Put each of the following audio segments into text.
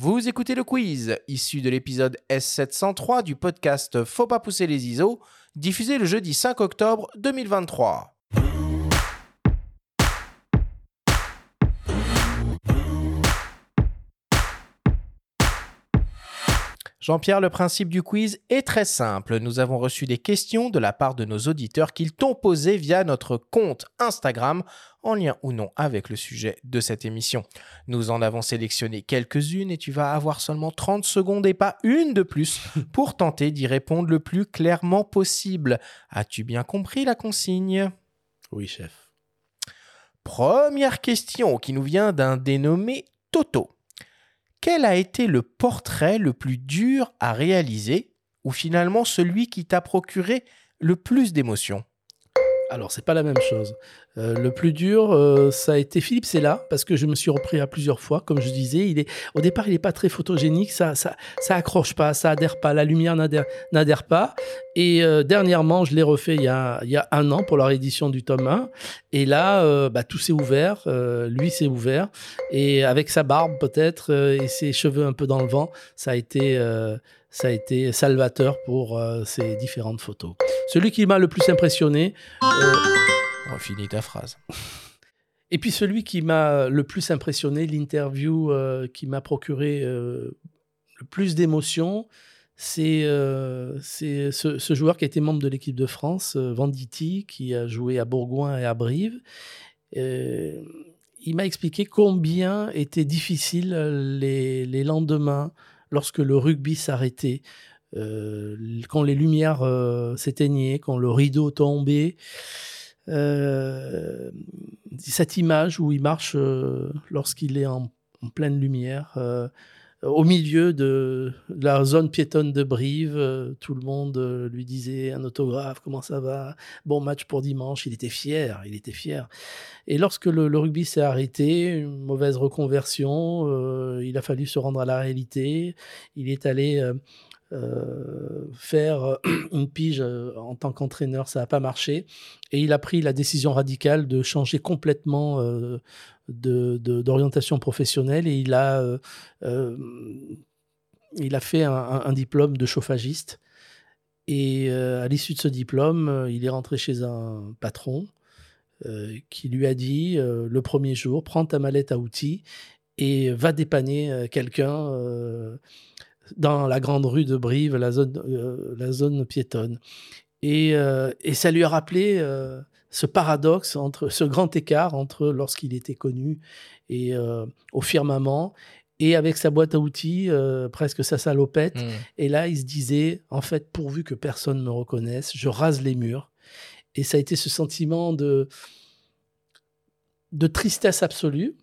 Vous écoutez le quiz, issu de l'épisode S703 du podcast Faut pas pousser les ISO, diffusé le jeudi 5 octobre 2023. Jean-Pierre, le principe du quiz est très simple. Nous avons reçu des questions de la part de nos auditeurs qu'ils t'ont posées via notre compte Instagram, en lien ou non avec le sujet de cette émission. Nous en avons sélectionné quelques-unes et tu vas avoir seulement 30 secondes et pas une de plus pour tenter d'y répondre le plus clairement possible. As-tu bien compris la consigne? Oui, chef. Première question qui nous vient d'un dénommé Toto quel a été le portrait le plus dur à réaliser ou finalement celui qui t'a procuré le plus d'émotions? Alors, c'est pas la même chose. Euh, le plus dur, euh, ça a été Philippe là parce que je me suis repris à plusieurs fois. Comme je disais, il est, au départ, il n'est pas très photogénique, ça, ça, accroche pas, ça adhère pas, la lumière n'adhère pas. Et euh, dernièrement, je l'ai refait il y, a, un an pour la réédition du tome 1. Et là, bah, tout s'est ouvert, lui s'est ouvert. Et avec sa barbe peut-être et ses cheveux un peu dans le vent, ça a été salvateur pour ces différentes photos. Celui qui m'a le plus impressionné. Ta phrase. Et puis celui qui m'a le plus impressionné, l'interview euh, qui m'a procuré euh, le plus d'émotions, c'est euh, ce, joueur qui a été membre de l'équipe de France, Venditti, qui a joué à Bourgoin et à Brive. il m'a expliqué combien étaient difficiles les, lendemains lorsque le rugby s'arrêtait, quand les lumières s'éteignaient, quand le rideau tombait. Euh, cette image où il marche lorsqu'il est en, pleine lumière, au milieu de la zone piétonne de Brive, tout le monde lui disait un autographe, comment ça va, bon match pour dimanche, il était fier, il était fier. Et lorsque le, le rugby s'est arrêté, une mauvaise reconversion, il a fallu se rendre à la réalité, il est allé euh, faire euh, une pige euh, en tant qu'entraîneur, ça n'a pas marché. Et il a pris la décision radicale de changer complètement d'orientation professionnelle et il a, il a fait un, diplôme de chauffagiste. Et à l'issue de ce diplôme, il est rentré chez un patron qui lui a dit le premier jour, prends ta mallette à outils et va dépanner quelqu'un dans la grande rue de Brive, la zone, euh, la zone piétonne. Et, euh, et, ça lui a rappelé euh, ce paradoxe, entre ce grand écart entre lorsqu'il était connu et au firmament et avec sa boîte à outils, presque sa salopette. Mmh. Et là, il se disait, en fait, pourvu que personne me reconnaisse, je rase les murs. Et ça a été ce sentiment de, de tristesse absolue.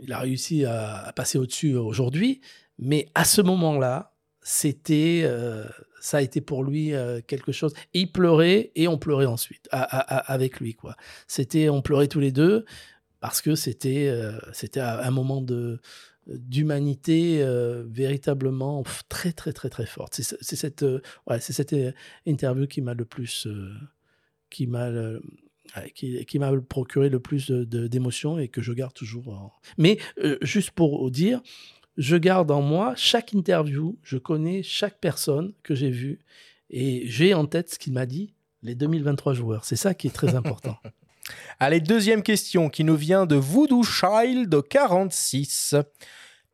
Il a réussi à, à passer au-dessus aujourd'hui, mais à ce moment-là, c'était, euh, ça a été pour lui euh, quelque chose. Il pleurait et on pleurait ensuite avec lui. C'était, on pleurait tous les deux parce que c'était, euh, c'était un moment d'humanité véritablement très très très très forte. C'est, cette, c'est cette interview qui m'a le plus, qui m'a qui, m'a procuré le plus d'émotions et que je garde toujours. Mais juste pour dire, je garde en moi chaque interview, je connais chaque personne que j'ai vue et j'ai en tête ce qu'il m'a dit, les 2023 joueurs. C'est ça qui est très important. Allez, deuxième question qui nous vient de Voodoo Child 46.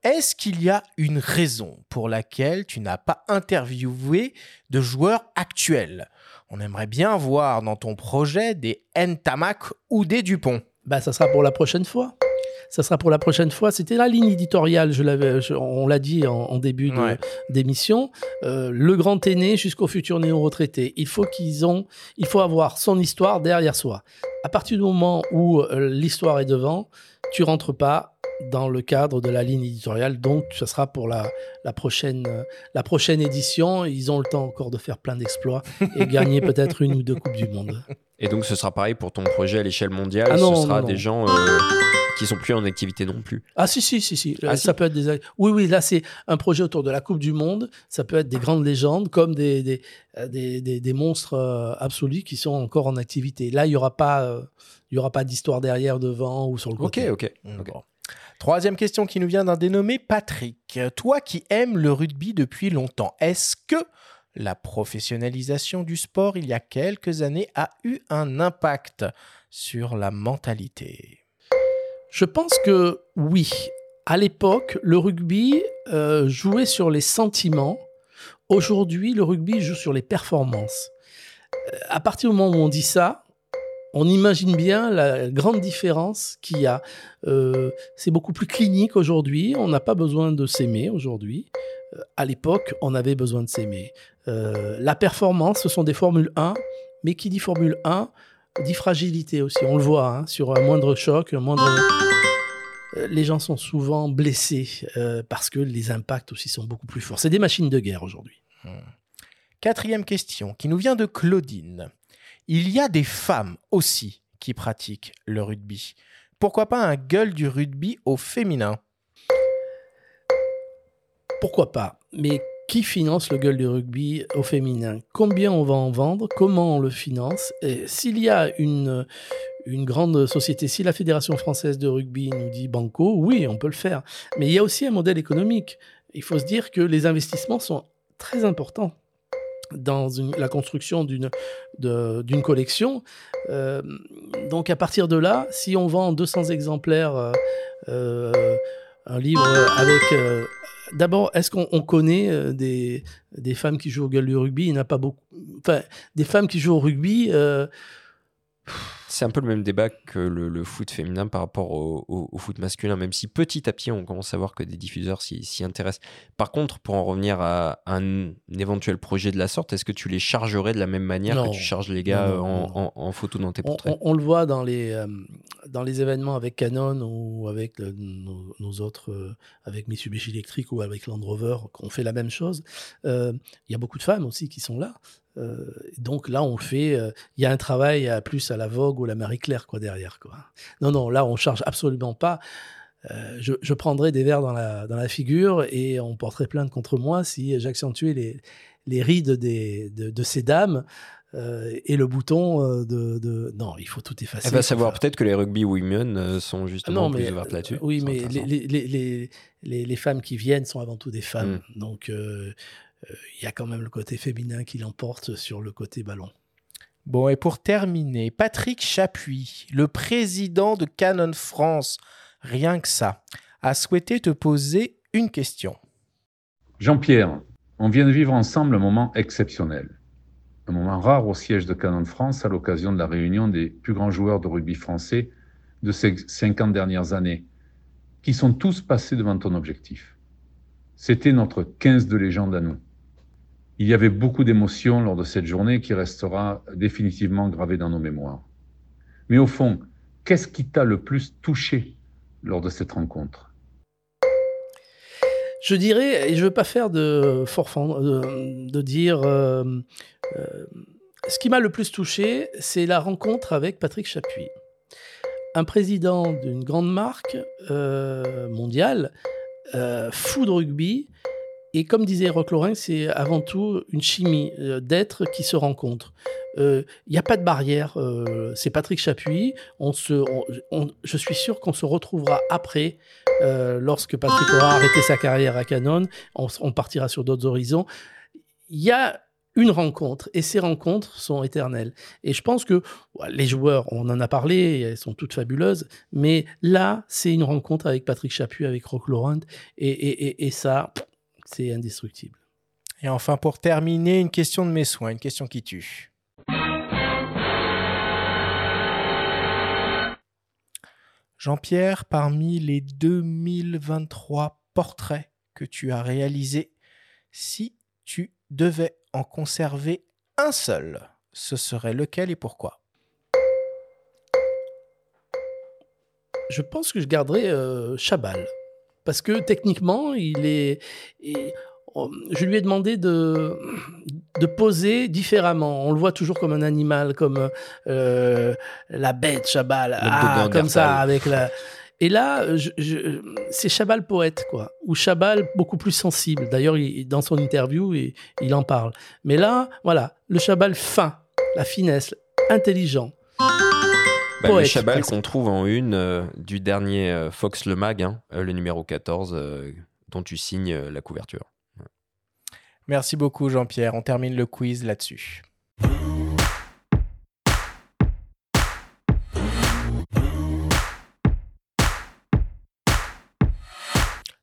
Est-ce qu'il y a une raison pour laquelle tu n'as pas interviewé de joueurs actuels? On aimerait bien voir dans ton projet des Ntamak ou des Dupont. Bah, ça sera pour la prochaine fois ça sera pour la prochaine fois. C'était la ligne éditoriale, je l'avais, on l'a dit en, début d'émission. Euh, le grand aîné jusqu'au futur néo-retraité. Il faut qu'ils ont, il faut avoir son histoire derrière soi. À partir du moment où euh, l'histoire est devant, tu rentres pas dans le cadre de la ligne éditoriale. Donc, ça sera pour la, la, prochaine, la prochaine édition. Ils ont le temps encore de faire plein d'exploits et gagner peut-être une ou deux Coupes du Monde. Et donc, ce sera pareil pour ton projet à l'échelle mondiale. Ah ce sera des gens. Euh, qui sont plus en activité non plus. Ah si si si si. Ah, ça peut être des oui oui là c'est un projet autour de la Coupe du Monde. Ça peut être des grandes légendes comme des des, euh, des, des, monstres euh, absolus qui sont encore en activité. Là il y aura pas euh, il y aura pas d'histoire derrière devant ou sur le côté. Ok ok. Troisième question qui nous vient d'un dénommé Patrick. Toi qui aimes le rugby depuis longtemps, est-ce que la professionnalisation du sport il y a quelques années a eu un impact sur la mentalité? Je pense que oui. À l'époque, le rugby euh, jouait sur les sentiments. Aujourd'hui, le rugby joue sur les performances. Euh, à partir du moment où on dit ça, on imagine bien la grande différence qu'il y a. Euh, c'est beaucoup plus clinique aujourd'hui. On n'a pas besoin de s'aimer aujourd'hui. à l'époque, on avait besoin de s'aimer. la performance, ce sont des Formule 1, mais qui dit Formule 1 dit fragilité aussi. On le voit hein, sur un moindre choc, un moindre euh, les gens sont souvent blessés euh, parce que les impacts aussi sont beaucoup plus forts. C'est des machines de guerre aujourd'hui. Hmm. Quatrième question qui nous vient de Claudine. Il y a des femmes aussi qui pratiquent le rugby. Pourquoi pas un gueule du rugby au féminin? Pourquoi pas? Mais qui finance le gueule du rugby au féminin? Combien on va en vendre? Comment on le finance? S'il y a une, une grande société, si la Fédération française de rugby nous dit banco, oui, on peut le faire. Mais il y a aussi un modèle économique. Il faut se dire que les investissements sont très importants dans la construction d'une d'une collection. Euh, donc à partir de là, si on vend 200 exemplaires, euh, euh, un livre avec D'abord, est-ce qu'on connaît euh, des, des, femmes qui jouent au gueule du rugby? Il n'y en a pas beaucoup. Enfin, des femmes qui jouent au rugby. Euh, c'est un peu le même débat que le, foot féminin par rapport au, foot masculin, même si petit à petit on commence à voir que des diffuseurs s'y intéressent. Par contre, pour en revenir à un, éventuel projet de la sorte, est-ce que tu les chargerais de la même manière que tu charges les gars en, photo dans tes portraits? on, le voit dans les, euh, dans les événements avec Canon ou avec nos, autres, euh, avec Mitsubishi Electric ou avec Land Rover, qu'on fait la même chose. Euh, il y a beaucoup de femmes aussi qui sont là. Euh, donc là, on fait. Euh, il y a un travail à plus à la Vogue la Marie-Claire quoi, derrière. Quoi. Non, non, là, on charge absolument pas. Euh, je, je, prendrais des verres dans la, dans la figure et on porterait plainte contre moi si j'accentuais les, les rides des, de, ces dames. et le bouton de, de, Non, il faut tout effacer. Elle va savoir peut-être que les rugby women sont justement plus ouvertes là-dessus. Oui, mais les, les, les, femmes qui viennent sont avant tout des femmes. Hmm. Donc, il euh, y a quand même le côté féminin qui l'emporte sur le côté ballon. Bon, et pour terminer, Patrick Chapuis, le président de Canon France, rien que ça, a souhaité te poser une question. Jean-Pierre, on vient de vivre ensemble un moment exceptionnel. Un moment rare au siège de Canon France à l'occasion de la réunion des plus grands joueurs de rugby français de ces 50 dernières années, qui sont tous passés devant ton objectif. C'était notre 15 de légende à nous. Il y avait beaucoup d'émotions lors de cette journée qui restera définitivement gravée dans nos mémoires. Mais au fond, qu'est-ce qui t'a le plus touché lors de cette rencontre? Je dirais, et je ne veux pas faire de forfend, de, dire. Euh, euh, ce qui m'a le plus touché, c'est la rencontre avec Patrick Chapuis. Un président d'une grande marque euh, mondiale, fou de rugby, et comme disait Rock Lorrain, c'est avant tout une chimie euh, d'êtres qui se rencontrent. Il euh, n'y a pas de barrière. Euh, c'est Patrick Chapuis. Je suis sûr qu'on se retrouvera après, lorsque Patrick aura arrêté sa carrière à Canon. On, partira sur d'autres horizons. Il y a une rencontre et ces rencontres sont éternelles. Et je pense que les joueurs, on en a parlé, elles sont toutes fabuleuses, mais là, c'est une rencontre avec Patrick Chapuis, avec Rock Laurent, et ça, c'est indestructible. Et enfin, pour terminer, une question de mes soins, une question qui tue. Jean-Pierre, parmi les 2023 portraits que tu as réalisés, si tu devais en conserver un seul, ce serait lequel et pourquoi? Je pense que je garderais euh, Chabal parce que techniquement, il est. je lui ai demandé de, de poser différemment. On le voit toujours comme un animal, comme euh, la bête, Chabal, ah, comme ça, avec la. Et là, c'est Chabal poète, quoi, ou Chabal beaucoup plus sensible. D'ailleurs, dans son interview, il, il en parle. Mais là, voilà, le Chabal fin, la finesse, intelligent. Bah, le Chabal qu'on trouve en une euh, du dernier euh, Fox Le Mag, hein, euh, le numéro 14, euh, dont tu signes la couverture. Merci beaucoup Jean-Pierre. On termine le quiz là-dessus.